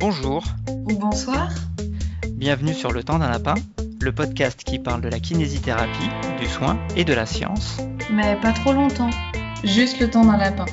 Bonjour ou bonsoir. Bienvenue sur Le Temps d'un Lapin, le podcast qui parle de la kinésithérapie, du soin et de la science. Mais pas trop longtemps, juste le temps d'un lapin.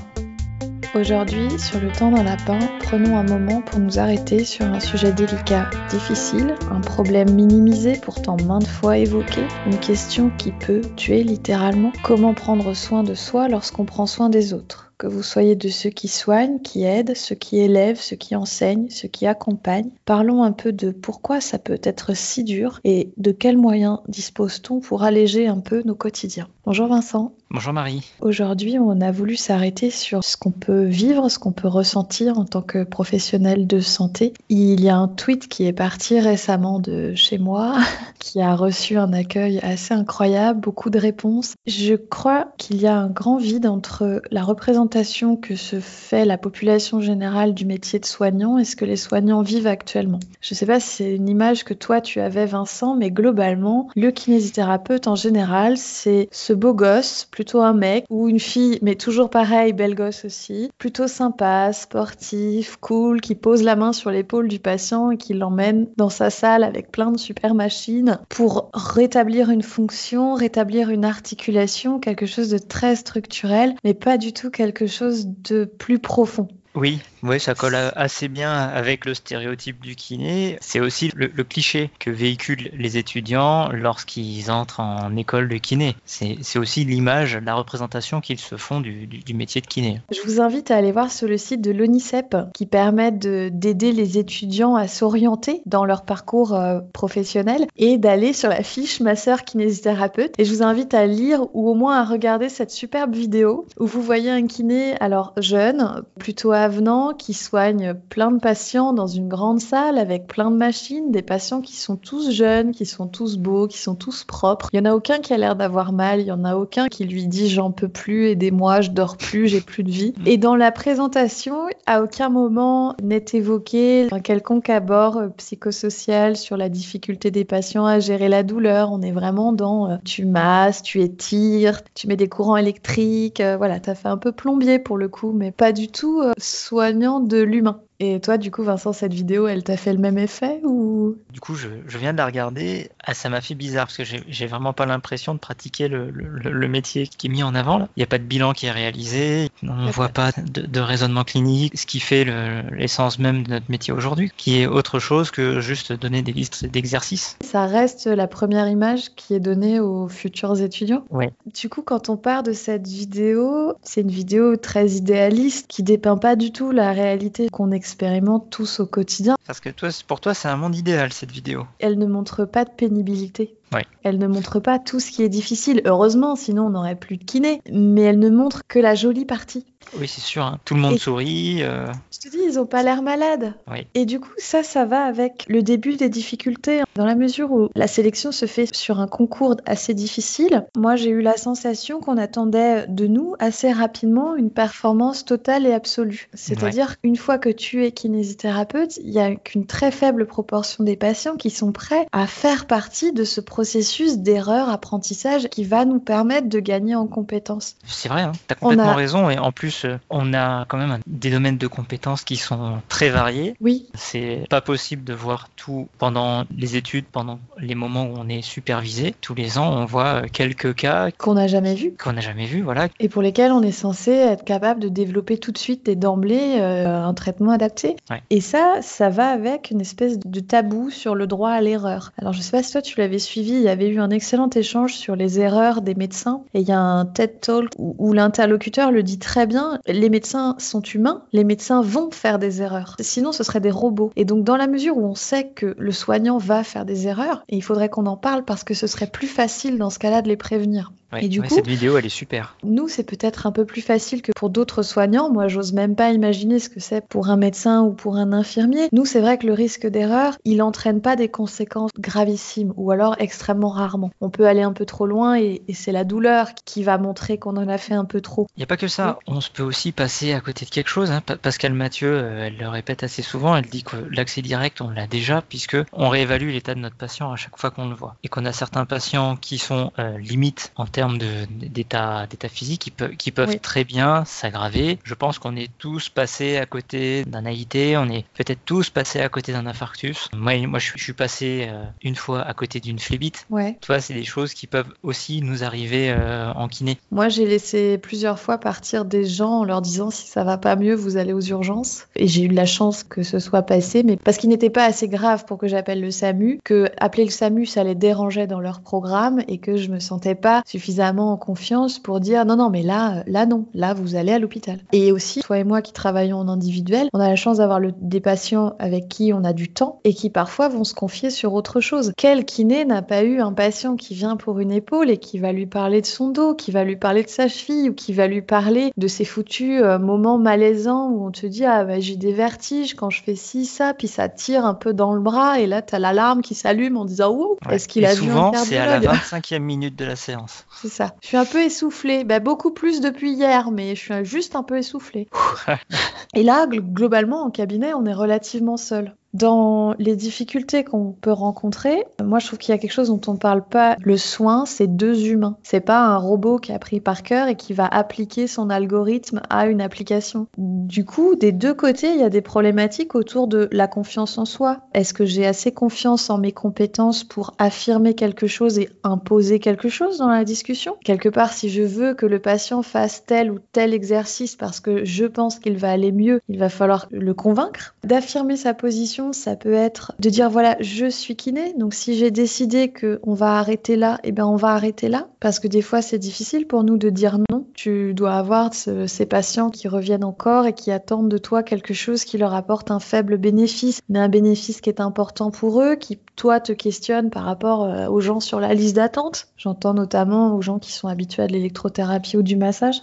Aujourd'hui, sur le temps d'un lapin, prenons un moment pour nous arrêter sur un sujet délicat, difficile, un problème minimisé pourtant maintes fois évoqué, une question qui peut tuer littéralement. Comment prendre soin de soi lorsqu'on prend soin des autres? Que vous soyez de ceux qui soignent, qui aident, ceux qui élèvent, ceux qui enseignent, ceux qui accompagnent. Parlons un peu de pourquoi ça peut être si dur et de quels moyens dispose-t-on pour alléger un peu nos quotidiens. Bonjour Vincent. Bonjour Marie. Aujourd'hui, on a voulu s'arrêter sur ce qu'on peut vivre, ce qu'on peut ressentir en tant que professionnel de santé. Il y a un tweet qui est parti récemment de chez moi, qui a reçu un accueil assez incroyable, beaucoup de réponses. Je crois qu'il y a un grand vide entre la représentation que se fait la population générale du métier de soignant et ce que les soignants vivent actuellement. Je ne sais pas si c'est une image que toi tu avais Vincent, mais globalement, le kinésithérapeute en général, c'est ce beau gosse un mec ou une fille, mais toujours pareil, belle gosse aussi, plutôt sympa, sportif, cool, qui pose la main sur l'épaule du patient et qui l'emmène dans sa salle avec plein de super machines pour rétablir une fonction, rétablir une articulation, quelque chose de très structurel, mais pas du tout quelque chose de plus profond. Oui, oui, ça colle assez bien avec le stéréotype du kiné. C'est aussi le, cliché que véhiculent les étudiants lorsqu'ils entrent en école de kiné. C'est aussi l'image, la représentation qu'ils se font du, métier de kiné. Je vous invite à aller voir sur le site de l'ONICEP qui permet d'aider les étudiants à s'orienter dans leur parcours euh, professionnel et d'aller sur la fiche masseur kinésithérapeute. Et je vous invite à lire ou au moins à regarder cette superbe vidéo où vous voyez un kiné alors jeune, plutôt qui soigne plein de patients dans une grande salle avec plein de machines, des patients qui sont tous jeunes, qui sont tous beaux, qui sont tous propres. Il y en a aucun qui a l'air d'avoir mal, il y en a aucun qui lui dit j'en peux plus, aidez-moi, je dors plus, j'ai plus de vie. Et dans la présentation, à aucun moment n'est évoqué un quelconque abord euh, psychosocial sur la difficulté des patients à gérer la douleur. On est vraiment dans euh, tu masses, tu étires, tu mets des courants électriques, euh, voilà, t'as fait un peu plombier pour le coup, mais pas du tout soignant de l'humain. Et toi, du coup, Vincent, cette vidéo, elle t'a fait le même effet ou? Du coup, je, viens de la regarder. Ah, ça m'a fait bizarre parce que j'ai vraiment pas l'impression de pratiquer le, métier qui est mis en avant. Il n'y a pas de bilan qui est réalisé. On ne voit pas de, raisonnement clinique, ce qui fait l'essence même de notre métier aujourd'hui, qui est autre chose que juste donner des listes d'exercices. Ça reste la première image qui est donnée aux futurs étudiants? Oui. Du coup, quand on part de cette vidéo, c'est une vidéo très idéaliste qui dépeint pas du tout la réalité qu'on expérimente expérimente tous au quotidien. Parce que toi, pour toi, c'est un monde idéal cette vidéo. Elle ne montre pas de pénibilité. Elle ne montre pas tout ce qui est difficile. Heureusement, sinon on n'aurait plus de kiné. Mais elle ne montre que la jolie partie. Oui, c'est sûr. Hein. Tout le monde sourit. Euh. Je te dis, ils n'ont pas l'air malades. Et du coup, ça, ça va avec le début des difficultés. Dans la mesure où la sélection se fait sur un concours assez difficile, moi, j'ai eu la sensation qu'on attendait de nous assez rapidement une performance totale et absolue. C'est-à-dire, une fois que tu es kinésithérapeute, il y a qu'une très faible proportion des patients qui sont prêts à faire partie de ce processus d'erreur, apprentissage qui va nous permettre de gagner en compétences. C'est vrai, hein. tu as complètement raison. Et en plus, euh, on a quand même des domaines de compétences qui sont très variés. Oui. C'est pas possible de voir tout pendant les études, pendant les moments où on est supervisé. Tous les ans, on voit quelques cas qu'on n'a jamais vus. Qu'on n'a jamais vu, voilà. Et pour lesquels on est censé être capable de développer tout de suite et d'emblée euh, un traitement adapté. Et ça, ça va avec une espèce de tabou sur le droit à l'erreur. Alors, je sais pas si toi tu l'avais suivi il y avait eu un excellent échange sur les erreurs des médecins. Et il y a un TED Talk où, l'interlocuteur le dit très bien, les médecins sont humains, les médecins vont faire des erreurs. Sinon, ce seraient des robots. Et donc, dans la mesure où on sait que le soignant va faire des erreurs, il faudrait qu'on en parle parce que ce serait plus facile dans ce cas-là de les prévenir et du coup, cette vidéo, elle est super. Nous, c'est peut-être un peu plus facile que pour d'autres soignants. Moi, j'ose même pas imaginer ce que c'est pour un médecin ou pour un infirmier. Nous, c'est vrai que le risque d'erreur, il n'entraîne pas des conséquences gravissimes ou alors extrêmement rarement. On peut aller un peu trop loin et, c'est la douleur qui va montrer qu'on en a fait un peu trop. Il n'y a pas que ça. On se peut aussi passer à côté de quelque chose. Hein. Pascal Mathieu, euh, elle le répète assez souvent. Elle dit que l'accès direct, on l'a déjà puisque on réévalue l'état de notre patient à chaque fois qu'on le voit et qu'on a certains patients qui sont euh, limites en termes termes d'état physique qui, peuvent, qui peuvent très bien s'aggraver. Je pense qu'on est tous passés à côté d'un AIT, on est peut-être tous passés à côté d'un infarctus. Moi, moi je, suis passé euh, une fois à côté d'une phlébite. Ouais. Toi, c'est des choses qui peuvent aussi nous arriver euh, en kiné. Moi, j'ai laissé plusieurs fois partir des gens en leur disant si ça va pas mieux, vous allez aux urgences. Et j'ai eu de la chance que ce soit passé, mais parce qu'il n'était pas assez grave pour que j'appelle le SAMU, que appeler le SAMU, ça les dérangeait dans leur programme et que je me sentais pas suffisamment en confiance pour dire non, non, mais là, là non, là vous allez à l'hôpital. Et aussi, toi et moi qui travaillons en individuel, on a la chance d'avoir des patients avec qui on a du temps et qui parfois vont se confier sur autre chose. Quel kiné n'a pas eu un patient qui vient pour une épaule et qui va lui parler de son dos, qui va lui parler de sa cheville ou qui va lui parler de ses foutus euh, moments malaisants où on te dit ah bah, j'ai des vertiges quand je fais ci ça puis ça tire un peu dans le bras et là tu as l'alarme qui s'allume en disant ouh est-ce qu'il a vu un c'est à la 25e minute de la séance. C'est ça. Je suis un peu essoufflée, bah, beaucoup plus depuis hier mais je suis juste un peu essoufflée. et là globalement en cabinet on est relativement seul. Dans les difficultés qu'on peut rencontrer, moi je trouve qu'il y a quelque chose dont on ne parle pas. Le soin, c'est deux humains. C'est pas un robot qui a pris par cœur et qui va appliquer son algorithme à une application. Du coup, des deux côtés, il y a des problématiques autour de la confiance en soi. Est-ce que j'ai assez confiance en mes compétences pour affirmer quelque chose et imposer quelque chose dans la discussion? Quelque part, si je veux que le patient fasse tel ou tel exercice parce que je pense qu'il va aller mieux, il va falloir le convaincre d'affirmer sa position ça peut être de dire voilà, je suis kiné, donc si j'ai décidé que on va arrêter là, et eh ben on va arrêter là, parce que des fois c'est difficile pour nous de dire non. Tu dois avoir ces patients qui reviennent encore et qui attendent de toi quelque chose qui leur apporte un faible bénéfice, mais un bénéfice qui est important pour eux, qui toi te questionne par rapport euh, aux gens sur la liste d'attente. J'entends notamment aux gens qui sont habitués à de l'électrothérapie ou du massage.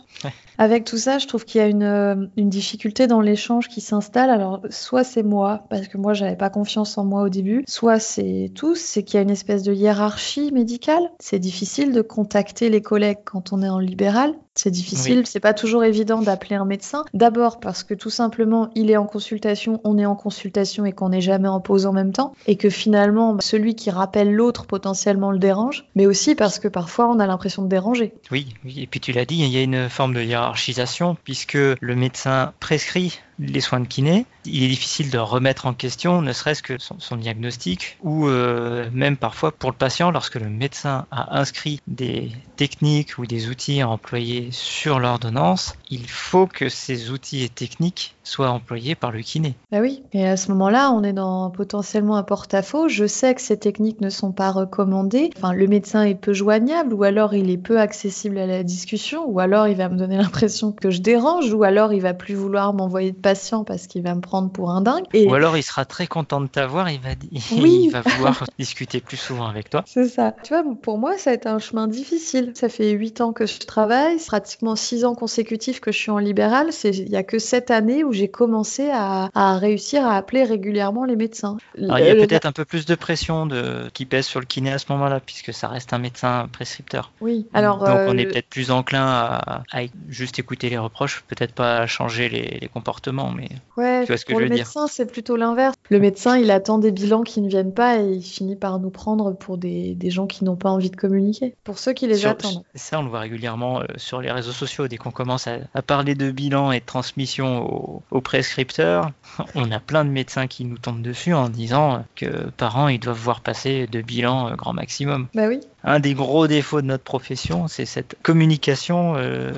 Avec tout ça, je trouve qu'il y a une, euh, une difficulté dans l'échange qui s'installe. Alors, soit c'est moi, parce que moi, j'avais pas confiance en moi au début, soit c'est tous, c'est qu'il y a une espèce de hiérarchie médicale. C'est difficile de contacter les collègues quand on est en libéral. C'est difficile, c'est pas toujours évident d'appeler un médecin. D'abord parce que tout simplement, il est en consultation, on est en consultation et qu'on n'est jamais en pause en même temps. Et que finalement, celui qui rappelle l'autre potentiellement le dérange. Mais aussi parce que parfois, on a l'impression de déranger. Oui, oui. et puis tu l'as dit, il y a une forme de hiérarchisation puisque le médecin prescrit les soins de kiné, il est difficile de remettre en question ne serait-ce que son, diagnostic ou euh, même parfois pour le patient lorsque le médecin a inscrit des techniques ou des outils à employer sur l'ordonnance, il faut que ces outils et techniques soient employés par le kiné. Bah oui, et à ce moment-là, on est dans potentiellement un porte-à-faux. Je sais que ces techniques ne sont pas recommandées. Enfin, le médecin est peu joignable ou alors il est peu accessible à la discussion ou alors il va me donner l'impression que je dérange ou alors il va plus vouloir m'envoyer de patient parce qu'il va me prendre pour un dingue. Et... Ou alors il sera très content de t'avoir, il va, il va vouloir discuter plus souvent avec toi. C'est ça. Tu vois, pour moi, ça a été un chemin difficile. Ça fait 8 ans que je travaille, pratiquement 6 ans consécutifs que je suis en libéral. Il n'y a que cette année où j'ai commencé à, réussir à appeler régulièrement les médecins. il y a peut-être un peu plus de pression de, qui pèse sur le kiné à ce moment-là, puisque ça reste un médecin prescripteur. Oui. Alors, Donc on est euh, peut-être plus enclin à, juste écouter les reproches, peut-être pas à changer les comportements mais ouais, tu vois ce que pour je veux le médecin, c'est plutôt l'inverse. Le médecin, il attend des bilans qui ne viennent pas et il finit par nous prendre pour des, des gens qui n'ont pas envie de communiquer. Pour ceux qui les attendent. Ça, on le voit régulièrement euh, sur les réseaux sociaux. Dès qu'on commence à, parler de bilan et de transmission aux, prescripteurs, on a plein de médecins qui nous tombent dessus en disant que par an, ils doivent voir passer de bilan euh, grand maximum. Bah oui. Un des gros défauts de notre profession, c'est cette communication euh,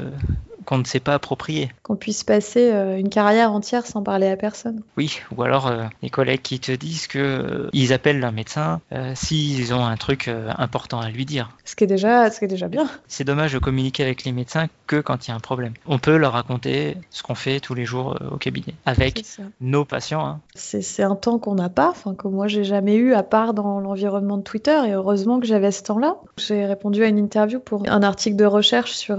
qu'on ne sait pas approprier. Qu'on puisse passer euh, une carrière entière sans parler à personne. Oui, ou alors euh, les collègues qui te disent que euh, ils appellent un médecin s'ils ont un truc important à lui dire. Ce qui est déjà, ce qui est déjà bien. C'est dommage de communiquer avec les médecins que quand il y a un problème. On peut leur raconter ce qu'on fait tous les jours au cabinet avec nos patients. Hein. C'est un temps qu'on n'a pas, enfin que moi j'ai jamais eu à part dans l'environnement de Twitter et heureusement que j'avais ce temps-là. J'ai répondu à une interview pour un article de recherche sur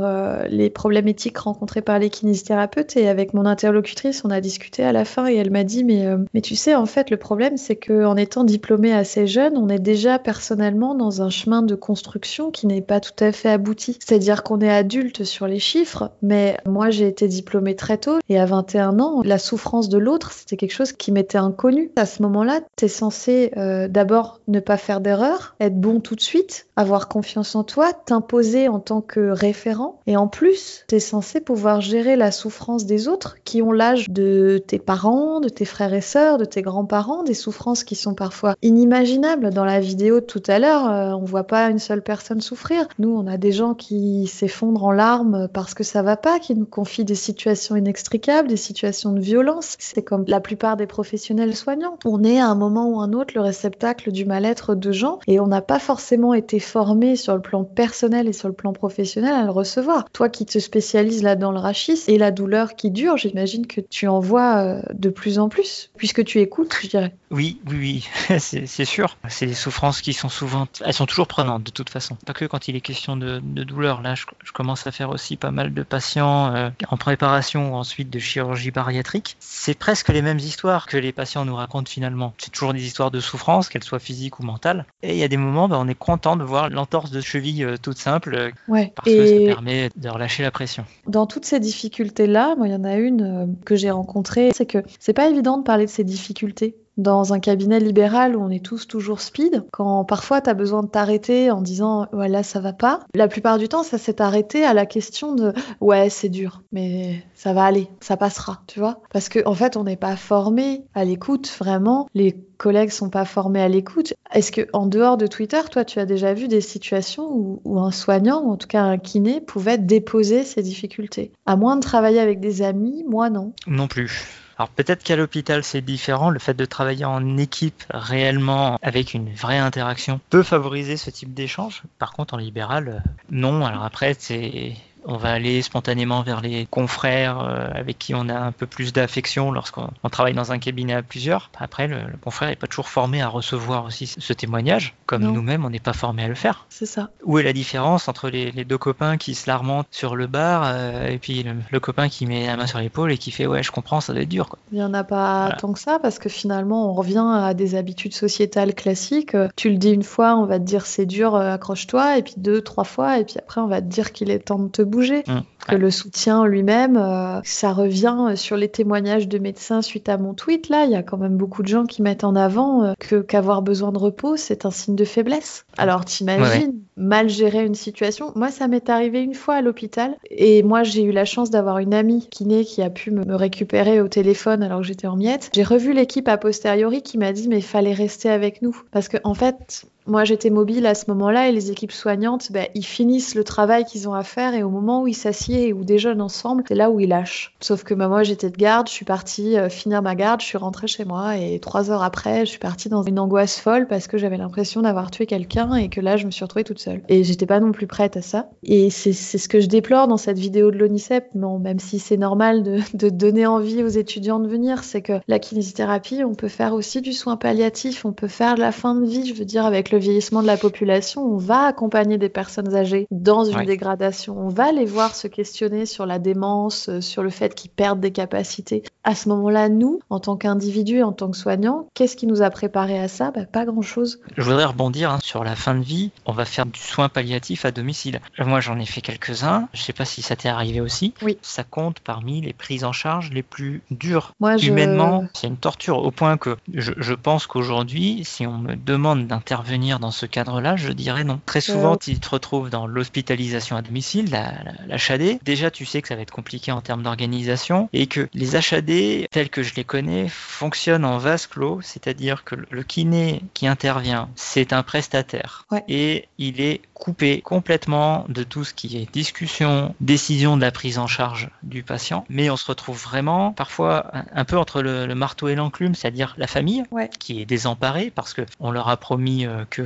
les problèmes éthiques problématiques rencontrées par les kinésithérapeutes et avec mon interlocutrice, on a discuté à la fin et elle m'a dit mais, euh, mais tu sais, en fait, le problème, c'est qu'en étant diplômé assez jeune, on est déjà personnellement dans un chemin de construction qui n'est pas tout à fait abouti. C'est-à-dire qu'on est adulte sur les chiffres, mais moi, j'ai été diplômée très tôt et à 21 ans, la souffrance de l'autre, c'était quelque chose qui m'était inconnu. À ce moment-là, tu es censé euh, d'abord ne pas faire d'erreur, être bon tout de suite, avoir confiance en toi, t'imposer en tant que référent. Et en plus, tu es censé pouvoir gérer la souffrance des autres qui ont l'âge de tes parents, de tes frères et sœurs, de tes grands-parents, des souffrances qui sont parfois inimaginables. Dans la vidéo de tout à l'heure, euh, on voit pas une seule personne souffrir. Nous, on a des gens qui s'effondrent en larmes parce que ça va pas, qui nous confient des situations inextricables, des situations de violence. C'est comme la plupart des professionnels soignants. On est à un moment ou un autre le réceptacle du mal-être de gens et on n'a pas forcément été formé sur le plan personnel et sur le plan professionnel à le recevoir. Toi qui te spécialises là dans le rachis et la douleur qui dure, j'imagine que tu en vois euh, de plus en plus, puisque tu écoutes, je dirais. Oui, oui, oui, c'est sûr. C'est des souffrances qui sont souvent, elles sont toujours prenantes de toute façon. Pas que quand il est question de, douleur. Là, je, commence à faire aussi pas mal de patients euh, en préparation ou ensuite de chirurgie bariatrique. C'est presque les mêmes histoires que les patients nous racontent finalement. C'est toujours des histoires de souffrance, qu'elles soient physiques ou mentales. Et il y a des moments, bah, on est content de voir l'entorse de cheville euh, toute simple, euh, ouais. parce que ça permet de relâcher la pression. Dans toutes ces difficultés-là, moi, il y en a une que j'ai rencontrée, c'est que c'est pas évident de parler de ces difficultés. Dans un cabinet libéral où on est tous toujours speed, quand parfois tu as besoin de t'arrêter en disant ouais là ça va pas, la plupart du temps ça s'est arrêté à la question de ouais c'est dur mais ça va aller, ça passera, tu vois. Parce que en fait on n'est pas formé à l'écoute vraiment, les collègues sont pas formés à l'écoute. Est-ce que en dehors de Twitter, toi tu as déjà vu des situations où, où un soignant ou en tout cas un kiné pouvait déposer ses difficultés? À moins de travailler avec des amis, moi non. Non plus. Alors peut-être qu'à l'hôpital c'est différent, le fait de travailler en équipe réellement avec une vraie interaction peut favoriser ce type d'échange. Par contre en libéral, euh, non. Alors après c'est on va aller spontanément vers les confrères euh, avec qui on a un peu plus d'affection lorsqu'on travaille dans un cabinet à plusieurs. Après, le, confrère n'est pas toujours formé à recevoir aussi ce témoignage, comme nous-mêmes, on n'est pas formé à le faire. C'est ça. Où est la différence entre les, deux copains qui se larmentent sur le bar euh, et puis le, copain qui met la main sur l'épaule et qui fait ouais, je comprends, ça doit être dur. Il n'y en a pas tant que ça parce que finalement, on revient à des habitudes sociétales classiques. Tu le dis une fois, on va te dire c'est dur, euh, accroche-toi, et puis deux, trois fois, et puis après, on va te dire qu'il est temps de te bouger bouger. Mmh. Que le soutien lui-même, euh, ça revient sur les témoignages de médecins suite à mon tweet. Là, il y a quand même beaucoup de gens qui mettent en avant euh, que qu'avoir besoin de repos, c'est un signe de faiblesse. Alors, t'imagines mal gérer une situation. Moi, ça m'est arrivé une fois à l'hôpital et moi, j'ai eu la chance d'avoir une amie kiné qui a pu me récupérer au téléphone alors que j'étais en miettes. J'ai revu l'équipe a posteriori qui m'a dit mais fallait rester avec nous parce que en fait, moi, j'étais mobile à ce moment-là et les équipes soignantes, ben, ils finissent le travail qu'ils ont à faire et au moment où ils s'assiedent et où déjeunent ensemble, c'est là où ils lâchent. Sauf que ben, moi, j'étais de garde, je suis partie euh, finir ma garde, je suis rentrée chez moi et trois heures après, je suis partie dans une angoisse folle parce que j'avais l'impression d'avoir tué quelqu'un et que là, je me suis retrouvée toute seule. Et j'étais pas non plus prête à ça. Et c'est ce que je déplore dans cette vidéo de l'ONICEP, non, même si c'est normal de, de donner envie aux étudiants de venir, c'est que la kinésithérapie, on peut faire aussi du soin palliatif, on peut faire de la fin de vie, je veux dire, avec le le vieillissement de la population, on va accompagner des personnes âgées dans une dégradation. On va les voir se questionner sur la démence, euh, sur le fait qu'ils perdent des capacités. À ce moment-là, nous, en tant qu'individus, en tant que soignants, qu'est-ce qui nous a préparé à ça? Bah, Pas grand-chose. Je voudrais rebondir hein, sur la fin de vie. On va faire du soin palliatif à domicile. Moi, j'en ai fait quelques-uns. Je sais pas si ça t'est arrivé aussi. Oui. Ça compte parmi les prises en charge les plus dures. Moi, Humainement, c'est une torture au point que je, je pense qu'aujourd'hui, si on me demande d'intervenir dans ce cadre-là, je dirais non. Très souvent, tu te retrouves dans l'hospitalisation à domicile, la, la, HAD. Déjà, tu sais que ça va être compliqué en termes d'organisation et que les HAD, tels que je les connais, fonctionnent en vase clos, c'est-à-dire que le kiné qui intervient, c'est un prestataire et il est coupé complètement de tout ce qui est discussion, décision de la prise en charge du patient. Mais on se retrouve vraiment parfois un, peu entre le, marteau et l'enclume, c'est-à-dire la famille qui est désemparée parce qu'on leur a promis euh, que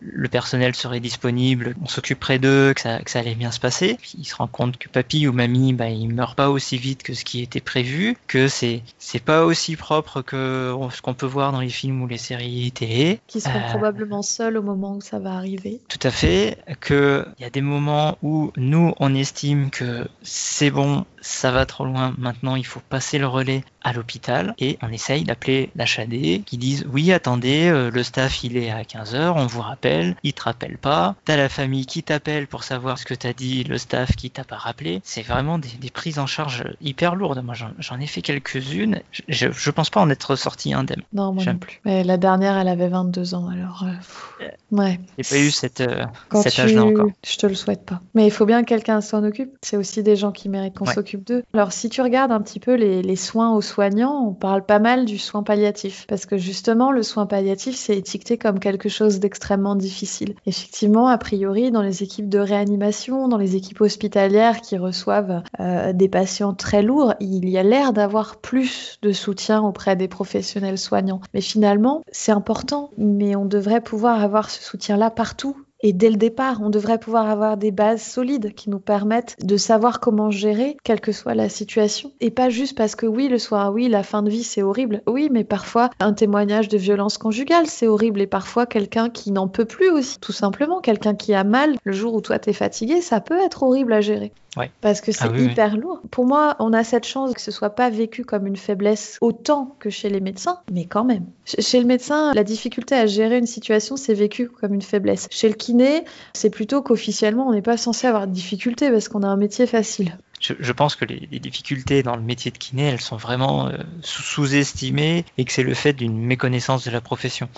le personnel serait disponible, on s'occuperait d'eux, que ça, que ça allait bien se passer. Puis il se rend compte que papy ou mamie, bah, ils meurent pas aussi vite que ce qui était prévu, que c'est c'est pas aussi propre que ce qu'on peut voir dans les films ou les séries télé. Qui seront euh, probablement seuls au moment où ça va arriver. Tout à fait. Que il y a des moments où nous on estime que c'est bon, ça va trop loin, maintenant il faut passer le relais à l'hôpital et on essaye d'appeler l'HAD qui disent oui attendez euh, le staff il est à 15h on vous rappelle il te rappelle pas. T'as la famille qui t'appelle pour savoir ce que t'as dit le staff qui t'a pas rappelé. C'est vraiment des, prises en charge hyper lourdes. Moi j'en ai fait quelques-unes. Je, je, pense pas en être sorti indemne. Non moi non plus. Mais la dernière elle avait 22 ans alors euh, ouais. J'ai pas eu cette, euh, cet âge là encore. Je te le souhaite pas. Mais il faut bien que quelqu'un s'en occupe. C'est aussi des gens qui méritent qu'on alors si tu regardes un petit peu les, les soins aux soignants, on parle pas mal du soin palliatif, parce que justement, le soin palliatif, c'est étiqueté comme quelque chose d'extrêmement difficile. Effectivement, a priori, dans les équipes de réanimation, dans les équipes hospitalières qui reçoivent euh, des patients très lourds, il y a l'air d'avoir plus de soutien auprès des professionnels soignants. Mais finalement, c'est important, mais on devrait pouvoir avoir ce soutien-là partout et dès le départ, on devrait pouvoir avoir des bases solides qui nous permettent de savoir comment gérer, quelle que soit la situation. Et pas juste parce que oui, le soir, oui, la fin de vie, c'est horrible. Oui, mais parfois, un témoignage de violence conjugale, c'est horrible. Et parfois, quelqu'un qui n'en peut plus aussi, tout simplement. Quelqu'un qui a mal le jour où toi, t'es fatigué, ça peut être horrible à gérer. Parce que c'est ah hyper lourd. Pour moi, on a cette chance que ce soit pas vécu comme une faiblesse autant que chez les médecins, mais quand même. Chez le médecin, la difficulté à gérer une situation, c'est vécu comme une faiblesse. Chez le kiné, c'est plutôt qu'officiellement, on n'est pas censé avoir de difficultés parce qu'on a un métier facile. Je, pense que les, difficultés dans le métier de kiné, elles sont vraiment euh, sous-estimées et que c'est le fait d'une méconnaissance de la profession.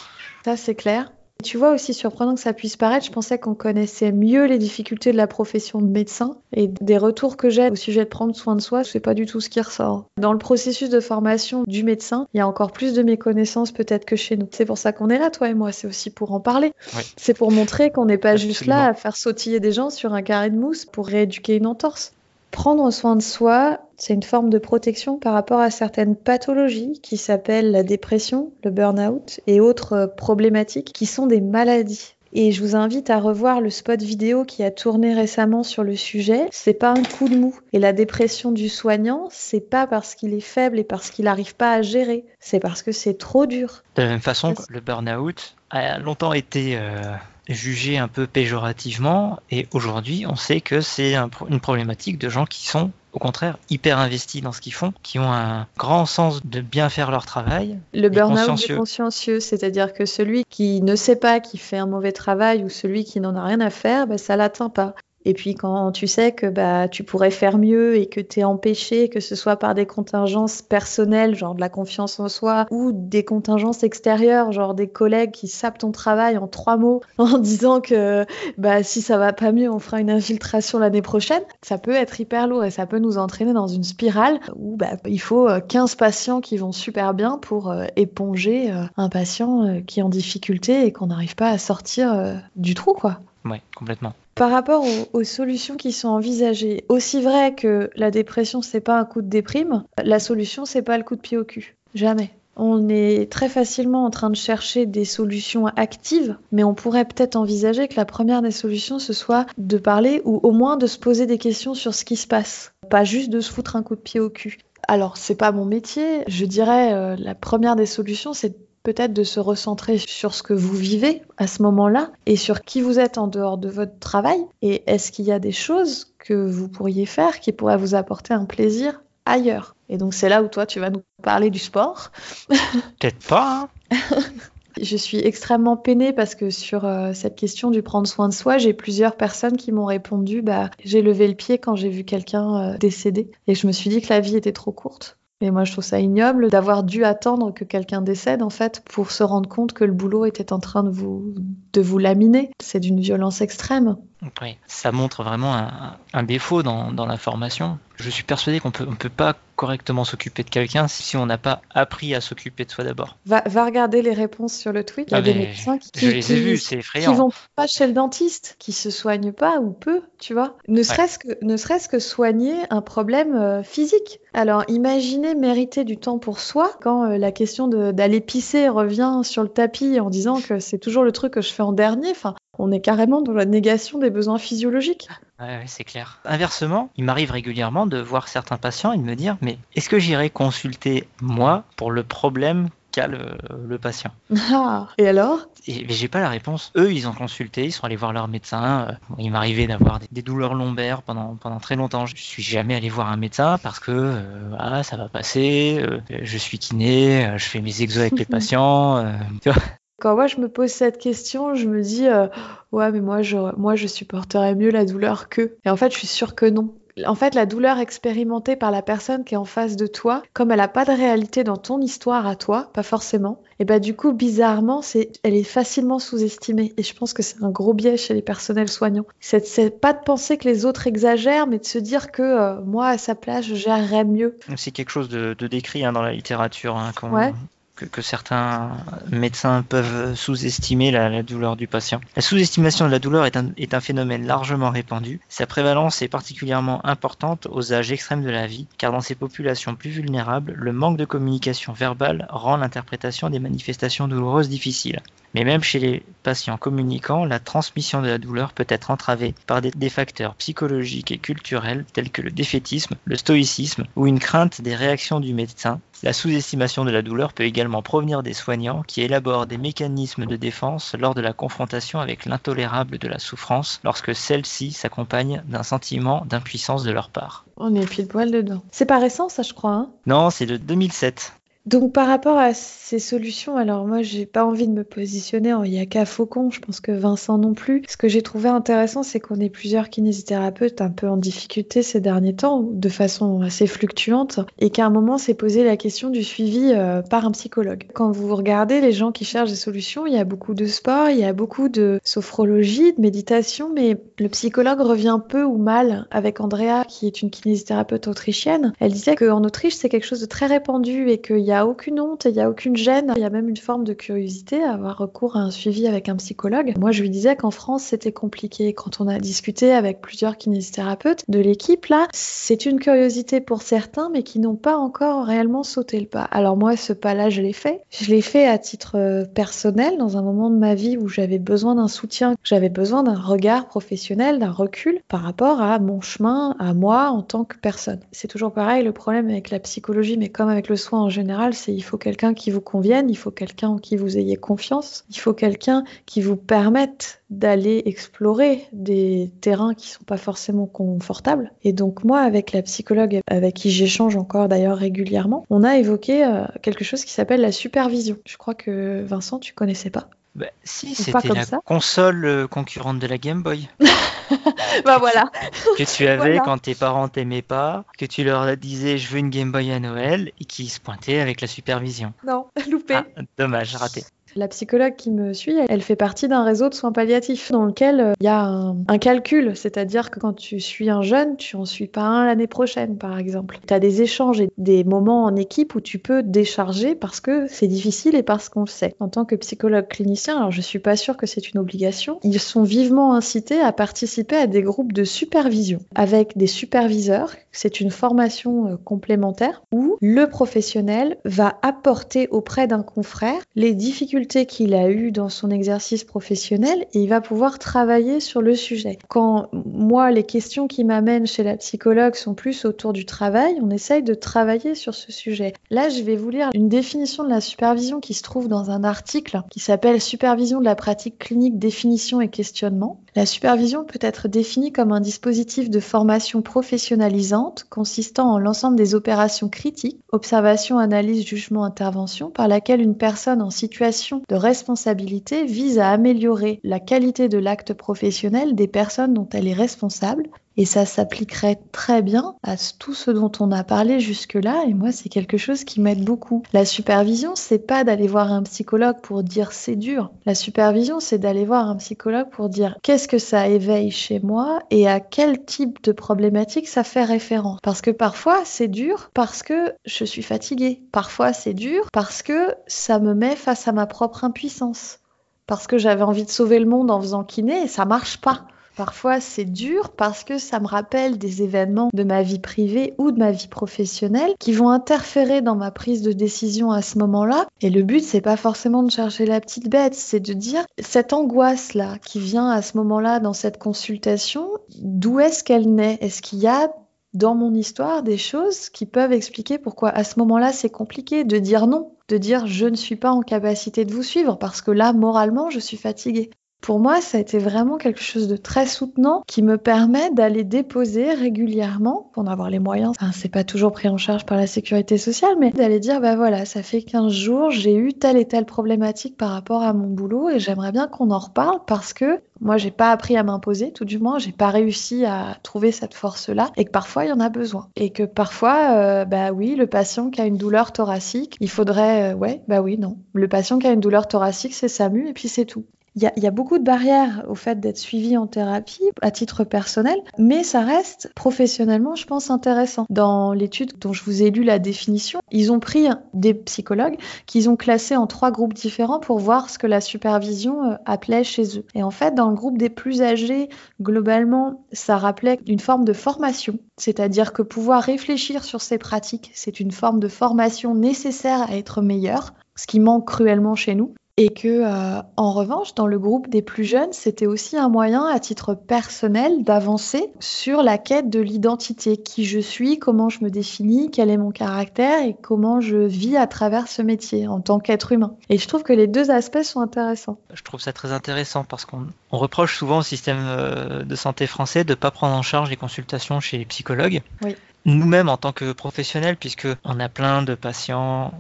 Ça, c'est clair. Tu vois, aussi surprenant que ça puisse paraître, je pensais qu'on connaissait mieux les difficultés de la profession de médecin et des retours que j'ai au sujet de prendre soin de soi, c'est pas du tout ce qui ressort. Dans le processus de formation du médecin, il y a encore plus de méconnaissances peut-être que chez nous. C'est pour ça qu'on est là, toi et moi, c'est aussi pour en parler. C'est pour montrer qu'on n'est pas juste là à faire sautiller des gens sur un carré de mousse pour rééduquer une entorse. Prendre soin de soi, c'est une forme de protection par rapport à certaines pathologies qui s'appellent la dépression, le burn-out et autres euh, problématiques qui sont des maladies. Et je vous invite à revoir le spot vidéo qui a tourné récemment sur le sujet. C'est pas un coup de mou. Et la dépression du soignant, c'est pas parce qu'il est faible et parce qu'il n'arrive pas à gérer. C'est parce que c'est trop dur. De la même façon, le burn-out a longtemps été euh, jugé un peu péjorativement et aujourd'hui on sait que c'est une problématique de gens qui sont au contraire hyper investis dans ce qu'ils font, qui ont un grand sens de bien faire leur travail. Le burn-out consciencieux, c'est-à-dire que celui qui ne sait pas qu'il fait un mauvais travail ou celui qui n'en a rien à faire, ben, ça l'atteint pas. Et puis quand tu sais que bah, tu pourrais faire mieux et que tu es empêché, que ce soit par des contingences personnelles, genre de la confiance en soi, ou des contingences extérieures, genre des collègues qui sapent ton travail en trois mots en disant que bah, si ça va pas mieux, on fera une infiltration l'année prochaine, ça peut être hyper lourd et ça peut nous entraîner dans une spirale où bah, il faut 15 euh, patients qui vont super bien pour euh, éponger euh, un patient qui est en difficulté et qu'on n'arrive pas à sortir du trou, quoi. Oui, complètement. Par rapport aux, solutions qui sont envisagées, aussi vrai que la dépression c'est pas un coup de déprime, la solution c'est pas le coup de pied au cul. Jamais. On est très facilement en train de chercher des solutions actives, mais on pourrait peut-être envisager que la première des solutions ce soit de parler ou au moins de se poser des questions sur ce qui se passe, pas juste de se foutre un coup de pied au cul. Alors, c'est pas mon métier. Je dirais euh, la première des solutions, c'est peut-être de se recentrer sur ce que vous vivez à ce moment-là et sur qui vous êtes en dehors de votre travail. Et est-ce qu'il y a des choses que vous pourriez faire qui pourraient vous apporter un plaisir ailleurs? Et donc c'est là où toi tu vas nous parler du sport. Peut-être pas. Hein. Je suis extrêmement peinée parce que sur euh, cette question du prendre soin de soi, j'ai plusieurs personnes qui m'ont répondu bah, j'ai levé le pied quand j'ai vu quelqu'un euh, décéder et je me suis dit que la vie était trop courte. Et moi, je trouve ça ignoble d'avoir dû attendre que quelqu'un décède, en fait, pour se rendre compte que le boulot était en train de vous, de vous laminer. C'est d'une violence extrême. Oui, ça montre vraiment un, un défaut dans, dans, la formation. Je suis persuadé qu'on peut, on peut pas correctement s'occuper de quelqu'un si on n'a pas appris à s'occuper de soi d'abord. Va, va, regarder les réponses sur le tweet. Il y a ah des médecins qui, je les ai vus, c'est effrayant. Qui vont pas chez le dentiste, qui se soignent pas ou peu, tu vois. Ne serait-ce que, ne serait-ce que soigner un problème euh, physique. Alors, imaginez mériter du temps pour soi quand euh, la question d'aller pisser revient sur le tapis en disant que c'est toujours le truc que je fais en dernier. Enfin, on est carrément dans la négation des besoins physiologiques. Ouais, ouais c'est clair. Inversement, il m'arrive régulièrement de voir certains patients et de me dire mais est-ce que j'irai consulter moi pour le problème qu'a le, le, patient? Ah, et alors? Et j'ai pas la réponse. Eux, ils ont consulté, ils sont allés voir leur médecin. Euh, il m'arrivait d'avoir des, douleurs lombaires pendant, pendant très longtemps. Je suis jamais allé voir un médecin parce que euh, ah, ça va passer, euh, je suis kiné, je fais mes exos avec les patients. tu vois quand moi je me pose cette question, je me dis euh, ouais mais moi je, moi je supporterais mieux la douleur que. Et en fait je suis sûre que non. En fait la douleur expérimentée par la personne qui est en face de toi, comme elle n'a pas de réalité dans ton histoire à toi, pas forcément, et bah du coup bizarrement c'est, elle est facilement sous-estimée. Et je pense que c'est un gros biais chez les personnels soignants. C'est, c'est pas de penser que les autres exagèrent, mais de se dire que euh, moi à sa place je gérerais mieux. C'est quelque chose de, de décrit hein, dans la littérature. Hein, quand ouais que, certains médecins peuvent sous-estimer la, la, douleur du patient. La sous-estimation de la douleur est un, est un, phénomène largement répandu. Sa prévalence est particulièrement importante aux âges extrêmes de la vie, car dans ces populations plus vulnérables, le manque de communication verbale rend l'interprétation des manifestations douloureuses difficile. Mais même chez les patients communicants, la transmission de la douleur peut être entravée par des, des, facteurs psychologiques et culturels tels que le défaitisme, le stoïcisme ou une crainte des réactions du médecin. La sous-estimation de la douleur peut également provenir des soignants qui élaborent des mécanismes de défense lors de la confrontation avec l'intolérable de la souffrance lorsque celle-ci s'accompagne d'un sentiment d'impuissance de leur part. On est pile poil dedans. C'est pas récent ça je crois hein? Non, c'est de 2007. Donc par rapport à ces solutions, alors moi j'ai pas envie de me positionner en yaka faucon, je pense que Vincent non plus. Ce que j'ai trouvé intéressant, c'est qu'on est plusieurs kinésithérapeutes un peu en difficulté ces derniers temps, de façon assez fluctuante, et qu'à un moment s'est posé la question du suivi euh, par un psychologue. Quand vous regardez les gens qui cherchent des solutions, il y a beaucoup de sport, il y a beaucoup de sophrologie, de méditation, mais le psychologue revient peu ou mal avec Andrea, qui est une kinésithérapeute autrichienne. Elle disait qu'en Autriche c'est quelque chose de très répandu et qu'il y a a aucune honte, il n'y a aucune gêne, il y a même une forme de curiosité à avoir recours à un suivi avec un psychologue. Moi, je lui disais qu'en France, c'était compliqué. Quand on a discuté avec plusieurs kinésithérapeutes de l'équipe, là, c'est une curiosité pour certains, mais qui n'ont pas encore réellement sauté le pas. Alors moi, ce pas-là, je l'ai fait. Je l'ai fait à titre euh, personnel, dans un moment de ma vie où j'avais besoin d'un soutien, j'avais besoin d'un regard professionnel, d'un recul par rapport à mon chemin, à moi en tant que personne. C'est toujours pareil, le problème avec la psychologie, mais comme avec le soin en général, c'est il faut quelqu'un qui vous convienne, il faut quelqu'un en qui vous ayez confiance, il faut quelqu'un qui vous permette d'aller explorer des terrains qui sont pas forcément confortables. Et donc moi, avec la psychologue avec qui j'échange encore d'ailleurs régulièrement, on a évoqué euh, quelque chose qui s'appelle la supervision. Je crois que Vincent, tu connaissais pas. Bah, si, c'était la ça. console euh, concurrente de la Game Boy. bah voilà. que tu avais voilà. quand tes parents t'aimaient pas, que tu leur disais je veux une Game Boy à Noël et qui se pointaient avec la supervision. Non, loupé. Ah, dommage, raté. La psychologue qui me suit, elle fait partie d'un réseau de soins palliatifs dans lequel il y a un, un calcul, c'est-à-dire que quand tu suis un jeune, tu en suis pas un l'année prochaine, par exemple. Tu as des échanges et des moments en équipe où tu peux décharger parce que c'est difficile et parce qu'on le sait. En tant que psychologue clinicien, alors je suis pas sûre que c'est une obligation, ils sont vivement incités à participer à des groupes de supervision avec des superviseurs. C'est une formation euh, complémentaire où le professionnel va apporter auprès d'un confrère les difficultés qu'il a eu dans son exercice professionnel et il va pouvoir travailler sur le sujet. Quand moi, les questions qui m'amènent chez la psychologue sont plus autour du travail, on essaye de travailler sur ce sujet. Là, je vais vous lire une définition de la supervision qui se trouve dans un article qui s'appelle Supervision de la pratique clinique, définition et questionnement. La supervision peut être définie comme un dispositif de formation professionnalisante consistant en l'ensemble des opérations critiques, observation, analyse, jugement, intervention, par laquelle une personne en situation de responsabilité vise à améliorer la qualité de l'acte professionnel des personnes dont elle est responsable Et ça s'appliquerait très bien à tout ce dont on a parlé jusque-là. Et moi, c'est quelque chose qui m'aide beaucoup. La supervision, c'est pas d'aller voir un psychologue pour dire c'est dur. La supervision, c'est d'aller voir un psychologue pour dire qu'est-ce que ça éveille chez moi et à quel type de problématique ça fait référence. Parce que parfois, c'est dur parce que je suis fatiguée. Parfois, c'est dur parce que ça me met face à ma propre impuissance. Parce que j'avais envie de sauver le monde en faisant kiné et ça marche pas. Parfois, c'est dur parce que ça me rappelle des événements de ma vie privée ou de ma vie professionnelle qui vont interférer dans ma prise de décision à ce moment-là. Et le but, c'est pas forcément de chercher la petite bête, c'est de dire cette angoisse-là qui vient à ce moment-là dans cette consultation, d'où est-ce qu'elle naît? Est-ce qu'il y a dans mon histoire des choses qui peuvent expliquer pourquoi à ce moment-là c'est compliqué de dire non, de dire je ne suis pas en capacité de vous suivre parce que là moralement je suis fatiguée pour moi, ça a été vraiment quelque chose de très soutenant qui me permet d'aller déposer régulièrement, pour en avoir les moyens. Enfin, c'est pas toujours pris en charge par la sécurité sociale, mais d'aller dire, bah voilà, ça fait 15 jours, j'ai eu telle et telle problématique par rapport à mon boulot et j'aimerais bien qu'on en reparle parce que moi, j'ai pas appris à m'imposer, tout du moins, j'ai pas réussi à trouver cette force-là et que parfois il y en a besoin. Et que parfois, euh, bah oui, le patient qui a une douleur thoracique, il faudrait, euh, ouais, bah oui, non. Le patient qui a une douleur thoracique, c'est SAMU et puis c'est tout. Il y, a, beaucoup de barrières au fait d'être suivi en thérapie à titre personnel, mais ça reste professionnellement, je pense, intéressant. Dans l'étude dont je vous ai lu la définition, ils ont pris des psychologues qu'ils ont classés en trois groupes différents pour voir ce que la supervision euh, appelait chez eux. Et en fait, dans le groupe des plus âgés, globalement, ça rappelait une forme de formation, c'est-à-dire que pouvoir réfléchir sur ces pratiques, c'est une forme de formation nécessaire à être meilleur, ce qui manque cruellement chez nous et que euh, en revanche dans le groupe des plus jeunes c'était aussi un moyen à titre personnel d'avancer sur la quête de l'identité. Qui je suis comment je me définis quel est mon caractère et comment je vis à travers ce métier en tant qu'être humain. Et je trouve que les deux aspects sont intéressants. Je trouve ça très intéressant parce qu'on reproche souvent au système euh, de santé français de ne pas prendre en charge les consultations chez les psychologues. Oui. Nous-mêmes en tant que professionnels, puisque on a plein de patients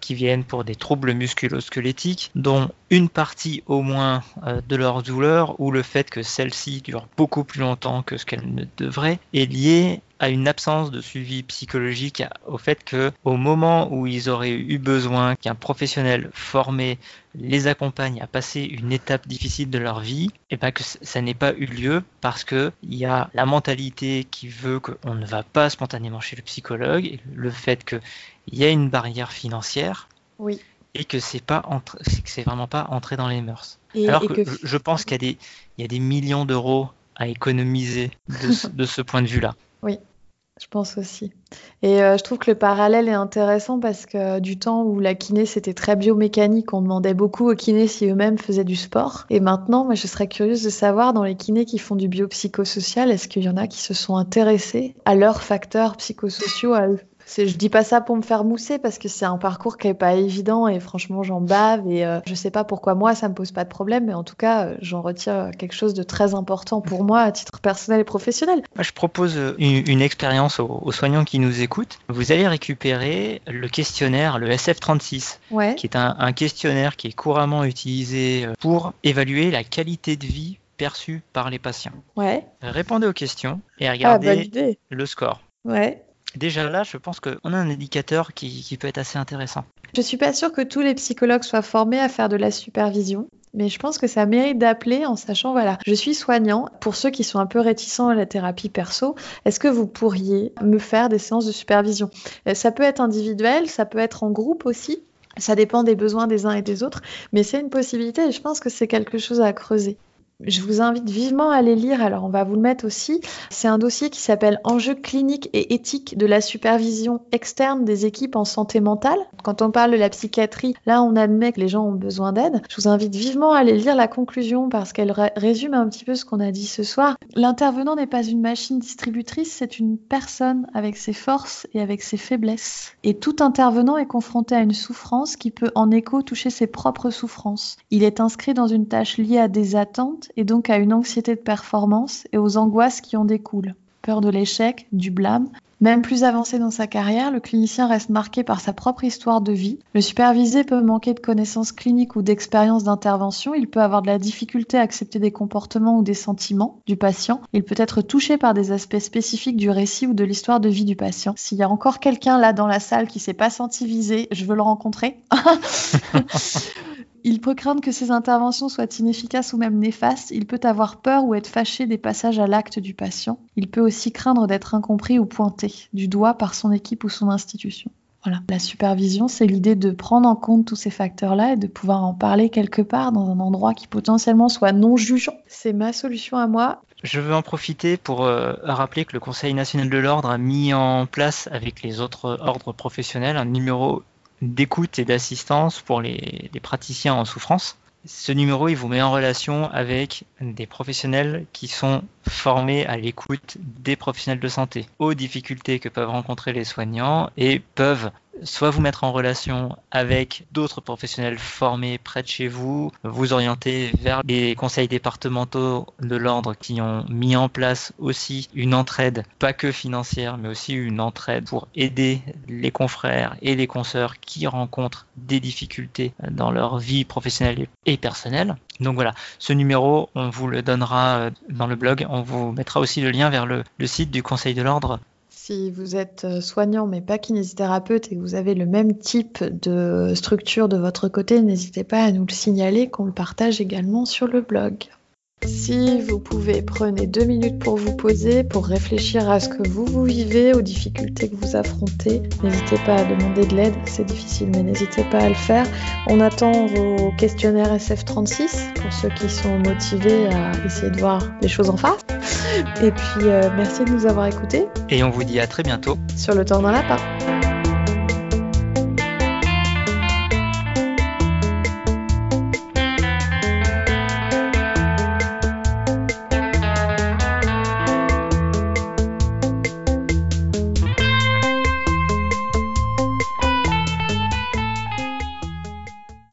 qui viennent pour des troubles musculo-squelettiques, dont une partie au moins euh, de leur douleur ou le fait que celle-ci dure beaucoup plus longtemps que ce qu'elle ne devrait est liée à une absence de suivi psychologique, au fait que au moment où ils auraient eu besoin qu'un professionnel formé les accompagne à passer une étape difficile de leur vie, et pas que ça n'ait pas eu lieu parce que il y a la mentalité qui veut qu'on ne va pas spontanément chez le psychologue, et le fait qu'il y a une barrière financière. Oui et que c'est pas entre... que c'est vraiment pas entré dans les mœurs. Alors que, je pense qu'il y a des il y a des millions d'euros à économiser de, de ce point de vue-là. Oui. Je pense aussi. Et euh, je trouve que le parallèle est intéressant parce que du temps où la kiné c'était très biomécanique, on demandait beaucoup aux kinés si eux-mêmes faisaient du sport. Et maintenant, moi, je serais curieuse de savoir dans les kinés qui font du biopsychosocial, est-ce qu'il y en a qui se sont intéressés à leurs facteurs psychosociaux à eux? Je dis pas ça pour me faire mousser parce que c'est un parcours qui est pas évident et franchement j'en bave et euh, je sais pas pourquoi moi ça me pose pas de problème mais en tout cas euh, j'en retire quelque chose de très important pour moi à titre personnel et professionnel. Je propose une, expérience aux, soignants qui nous écoutent. Vous allez récupérer le questionnaire, le SF36, qui est un, questionnaire qui est couramment utilisé euh, pour évaluer la qualité de vie perçue par les patients. Ouais. Répondez aux questions et regardez ah, le score. Ouais. Déjà là, je pense qu'on a un indicateur qui, peut être assez intéressant. Je suis pas sûre que tous les psychologues soient formés à faire de la supervision. Mais je pense que ça mérite d'appeler en sachant, voilà, je suis soignant. Pour ceux qui sont un peu réticents à la thérapie perso, est-ce que vous pourriez me faire des séances de supervision? Euh, Ça peut être individuel, ça peut être en groupe aussi. Ça dépend des besoins des uns et des autres, mais c'est une possibilité et je pense que c'est quelque chose à creuser. Je vous invite vivement à les lire. Alors, on va vous le mettre aussi. C'est un dossier qui s'appelle Enjeux cliniques et éthiques de la supervision externe des équipes en santé mentale. Quand on parle de la psychiatrie, là, on admet que les gens ont besoin d'aide. Je vous invite vivement à aller lire la conclusion parce qu'elle résume un petit peu ce qu'on a dit ce soir. L'intervenant n'est pas une machine distributrice, c'est une personne avec ses forces et avec ses faiblesses. Et tout intervenant est confronté à une souffrance qui peut en écho toucher ses propres souffrances. Il est inscrit dans une tâche liée à des attentes et donc à une anxiété de performance et aux angoisses qui en découlent. peur de l'échec, du blâme. Même plus avancé dans sa carrière, le clinicien reste marqué par sa propre histoire de vie. Le supervisé peut manquer de connaissances cliniques ou d'expérience d'intervention. Il peut avoir de la difficulté à accepter des comportements ou des sentiments du patient. Il peut être touché par des aspects spécifiques du récit ou de l'histoire de vie du patient. S'il y a encore quelqu'un là dans la salle qui s'est pas senti visé, je veux le rencontrer. Il peut craindre que ses interventions soient inefficaces ou même néfastes. Il peut avoir peur ou être fâché des passages à l'acte du patient. Il peut aussi craindre d'être incompris ou pointé du doigt par son équipe ou son institution. Voilà. La supervision, c'est l'idée de prendre en compte tous ces facteurs-là et de pouvoir en parler quelque part dans un endroit qui potentiellement soit non jugeant. C'est ma solution à moi. Je veux en profiter pour euh, rappeler que le Conseil national de l'ordre a mis en place avec les autres ordres professionnels un numéro d'écoute et d'assistance pour les, praticiens en souffrance. Ce numéro, il vous met en relation avec des professionnels qui sont formés à l'écoute des professionnels de santé, aux difficultés que peuvent rencontrer les soignants et peuvent soit vous mettre en relation avec d'autres professionnels formés près de chez vous, vous orienter vers les conseils départementaux de l'ordre qui ont mis en place aussi une entraide, pas que financière, mais aussi une entraide pour aider les confrères et les consoeurs qui rencontrent des difficultés dans leur vie professionnelle et personnelle. Donc voilà, ce numéro, on vous le donnera dans le blog. On vous mettra aussi le lien vers le site du Conseil de l'ordre si vous êtes euh, soignant mais pas kinésithérapeute et que vous avez le même type de structure de votre côté, n'hésitez pas à nous le signaler, qu'on le partage également sur le blog. Si vous pouvez, prenez deux minutes pour vous poser, pour réfléchir à ce que vous, vous vivez, aux difficultés que vous affrontez. N'hésitez pas à demander de l'aide, c'est difficile, mais n'hésitez pas à le faire. On attend vos questionnaires SF36 pour ceux qui sont motivés à essayer de voir les choses en face. Et puis, euh, merci de nous avoir écoutés. Et on vous dit à très bientôt sur le temps dans la part.